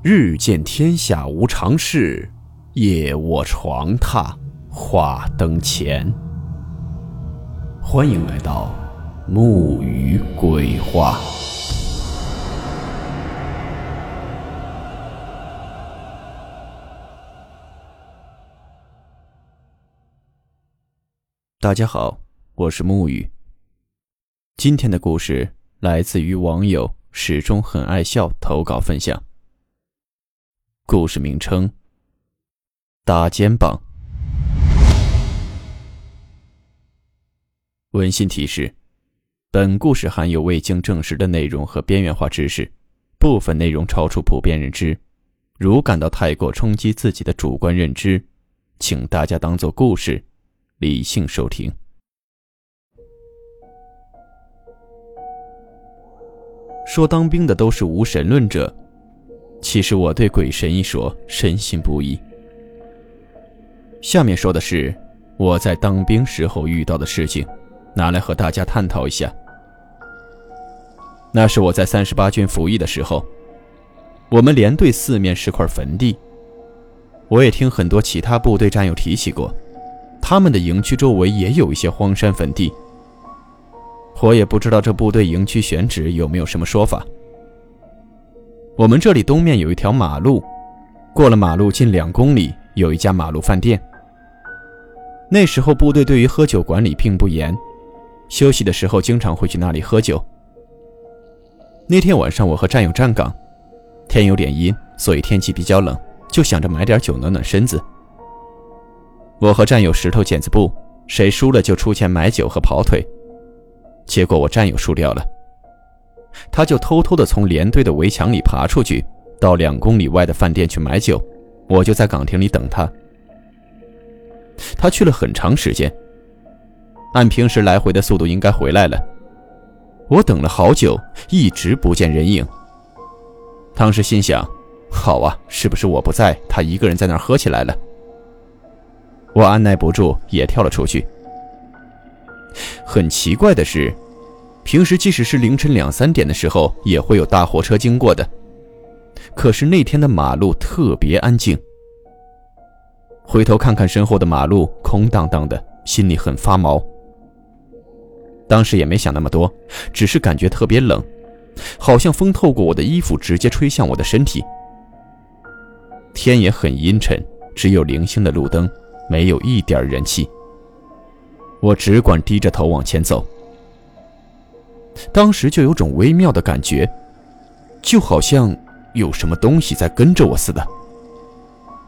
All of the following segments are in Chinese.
日见天下无常事，夜卧床榻话灯前。欢迎来到木鱼鬼话。大家好，我是木鱼。今天的故事来自于网友始终很爱笑投稿分享。故事名称：打肩膀。温馨提示：本故事含有未经证实的内容和边缘化知识，部分内容超出普遍认知。如感到太过冲击自己的主观认知，请大家当做故事，理性收听。说当兵的都是无神论者。其实我对鬼神一说深信不疑。下面说的是我在当兵时候遇到的事情，拿来和大家探讨一下。那是我在三十八军服役的时候，我们连队四面是块坟地。我也听很多其他部队战友提起过，他们的营区周围也有一些荒山坟地。我也不知道这部队营区选址有没有什么说法。我们这里东面有一条马路，过了马路近两公里有一家马路饭店。那时候部队对于喝酒管理并不严，休息的时候经常会去那里喝酒。那天晚上我和战友站岗，天有点阴，所以天气比较冷，就想着买点酒暖暖身子。我和战友石头剪子布，谁输了就出钱买酒和跑腿。结果我战友输掉了。他就偷偷的从连队的围墙里爬出去，到两公里外的饭店去买酒，我就在岗亭里等他。他去了很长时间，按平时来回的速度应该回来了。我等了好久，一直不见人影。当时心想，好啊，是不是我不在，他一个人在那儿喝起来了？我按耐不住，也跳了出去。很奇怪的是。平时即使是凌晨两三点的时候，也会有大货车经过的。可是那天的马路特别安静。回头看看身后的马路空荡荡的，心里很发毛。当时也没想那么多，只是感觉特别冷，好像风透过我的衣服直接吹向我的身体。天也很阴沉，只有零星的路灯，没有一点人气。我只管低着头往前走。当时就有种微妙的感觉，就好像有什么东西在跟着我似的。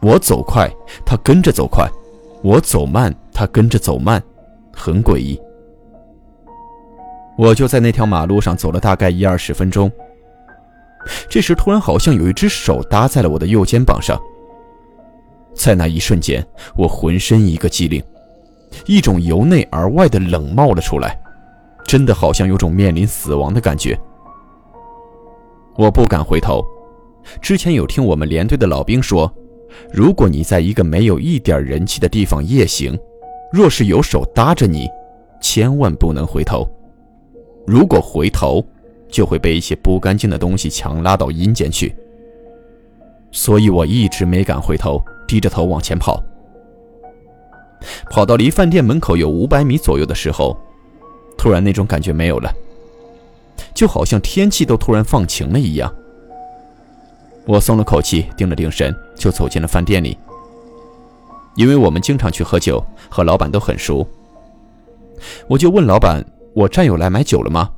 我走快，他跟着走快；我走慢，他跟着走慢，很诡异。我就在那条马路上走了大概一二十分钟。这时突然好像有一只手搭在了我的右肩膀上，在那一瞬间，我浑身一个机灵，一种由内而外的冷冒了出来。真的好像有种面临死亡的感觉，我不敢回头。之前有听我们连队的老兵说，如果你在一个没有一点人气的地方夜行，若是有手搭着你，千万不能回头。如果回头，就会被一些不干净的东西强拉到阴间去。所以我一直没敢回头，低着头往前跑。跑到离饭店门口有五百米左右的时候。突然，那种感觉没有了，就好像天气都突然放晴了一样。我松了口气，定了定神，就走进了饭店里。因为我们经常去喝酒，和老板都很熟，我就问老板：“我战友来买酒了吗？”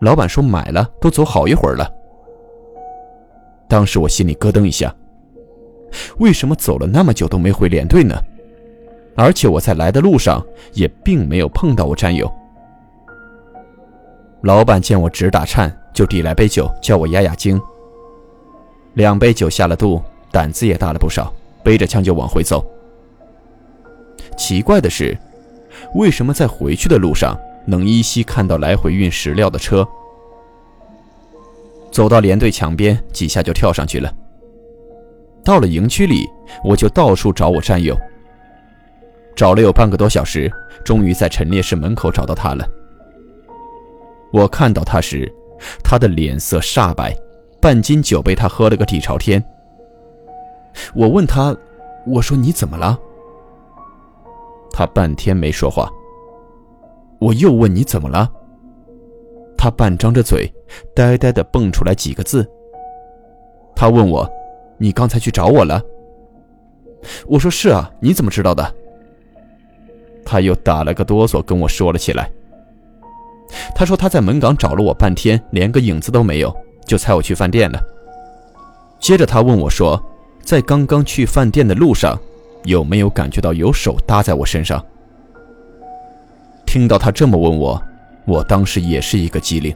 老板说：“买了，都走好一会儿了。”当时我心里咯噔一下，为什么走了那么久都没回连队呢？而且我在来的路上也并没有碰到我战友。老板见我直打颤，就递来杯酒，叫我压压惊。两杯酒下了肚，胆子也大了不少，背着枪就往回走。奇怪的是，为什么在回去的路上能依稀看到来回运石料的车？走到连队墙边，几下就跳上去了。到了营区里，我就到处找我战友。找了有半个多小时，终于在陈列室门口找到他了。我看到他时，他的脸色煞白，半斤酒被他喝了个底朝天。我问他：“我说你怎么了？”他半天没说话。我又问你怎么了？他半张着嘴，呆呆的蹦出来几个字。他问我：“你刚才去找我了？”我说：“是啊，你怎么知道的？”他又打了个哆嗦，跟我说了起来。他说他在门岗找了我半天，连个影子都没有，就猜我去饭店了。接着他问我说：“在刚刚去饭店的路上，有没有感觉到有手搭在我身上？”听到他这么问我，我当时也是一个机灵。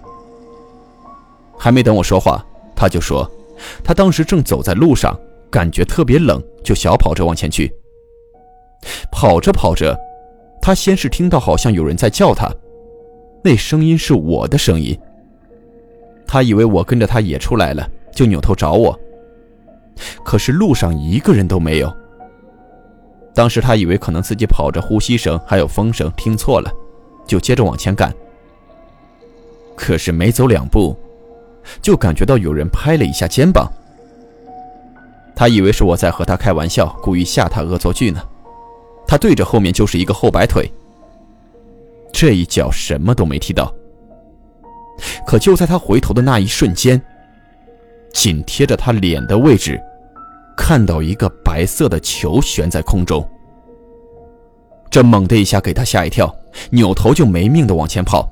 还没等我说话，他就说，他当时正走在路上，感觉特别冷，就小跑着往前去。跑着跑着，他先是听到好像有人在叫他，那声音是我的声音。他以为我跟着他也出来了，就扭头找我。可是路上一个人都没有。当时他以为可能自己跑着呼吸声还有风声听错了。就接着往前赶，可是没走两步，就感觉到有人拍了一下肩膀。他以为是我在和他开玩笑，故意吓他恶作剧呢。他对着后面就是一个后摆腿，这一脚什么都没踢到。可就在他回头的那一瞬间，紧贴着他脸的位置，看到一个白色的球悬在空中。这猛的一下给他吓一跳，扭头就没命的往前跑。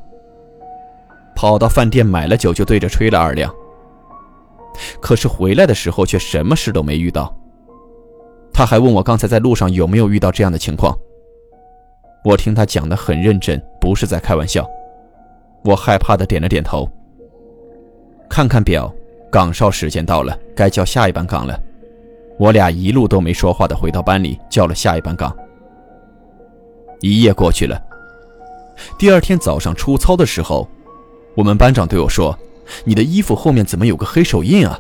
跑到饭店买了酒，就对着吹了二两。可是回来的时候却什么事都没遇到。他还问我刚才在路上有没有遇到这样的情况。我听他讲的很认真，不是在开玩笑。我害怕的点了点头。看看表，岗哨时间到了，该叫下一班岗了。我俩一路都没说话的回到班里，叫了下一班岗。一夜过去了，第二天早上出操的时候，我们班长对我说：“你的衣服后面怎么有个黑手印啊？”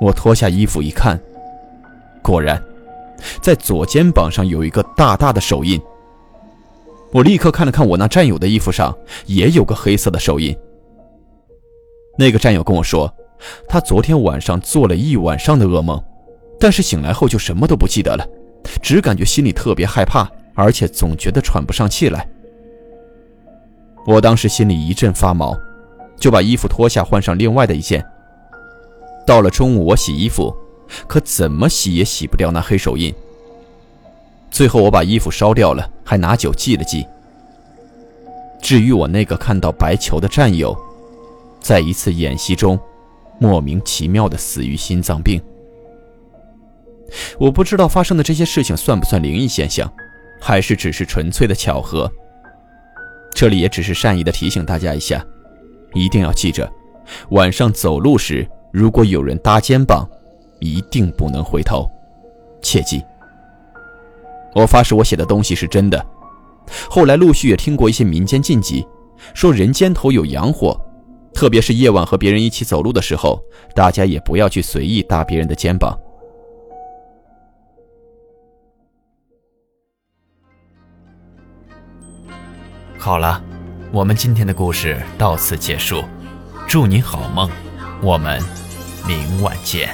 我脱下衣服一看，果然，在左肩膀上有一个大大的手印。我立刻看了看我那战友的衣服上，也有个黑色的手印。那个战友跟我说，他昨天晚上做了一晚上的噩梦，但是醒来后就什么都不记得了，只感觉心里特别害怕。而且总觉得喘不上气来，我当时心里一阵发毛，就把衣服脱下换上另外的一件。到了中午，我洗衣服，可怎么洗也洗不掉那黑手印。最后我把衣服烧掉了，还拿酒祭了祭。至于我那个看到白球的战友，在一次演习中，莫名其妙的死于心脏病。我不知道发生的这些事情算不算灵异现象。还是只是纯粹的巧合。这里也只是善意的提醒大家一下，一定要记着，晚上走路时如果有人搭肩膀，一定不能回头，切记。我发誓，我写的东西是真的。后来陆续也听过一些民间禁忌，说人肩头有阳火，特别是夜晚和别人一起走路的时候，大家也不要去随意搭别人的肩膀。好了，我们今天的故事到此结束，祝你好梦，我们明晚见。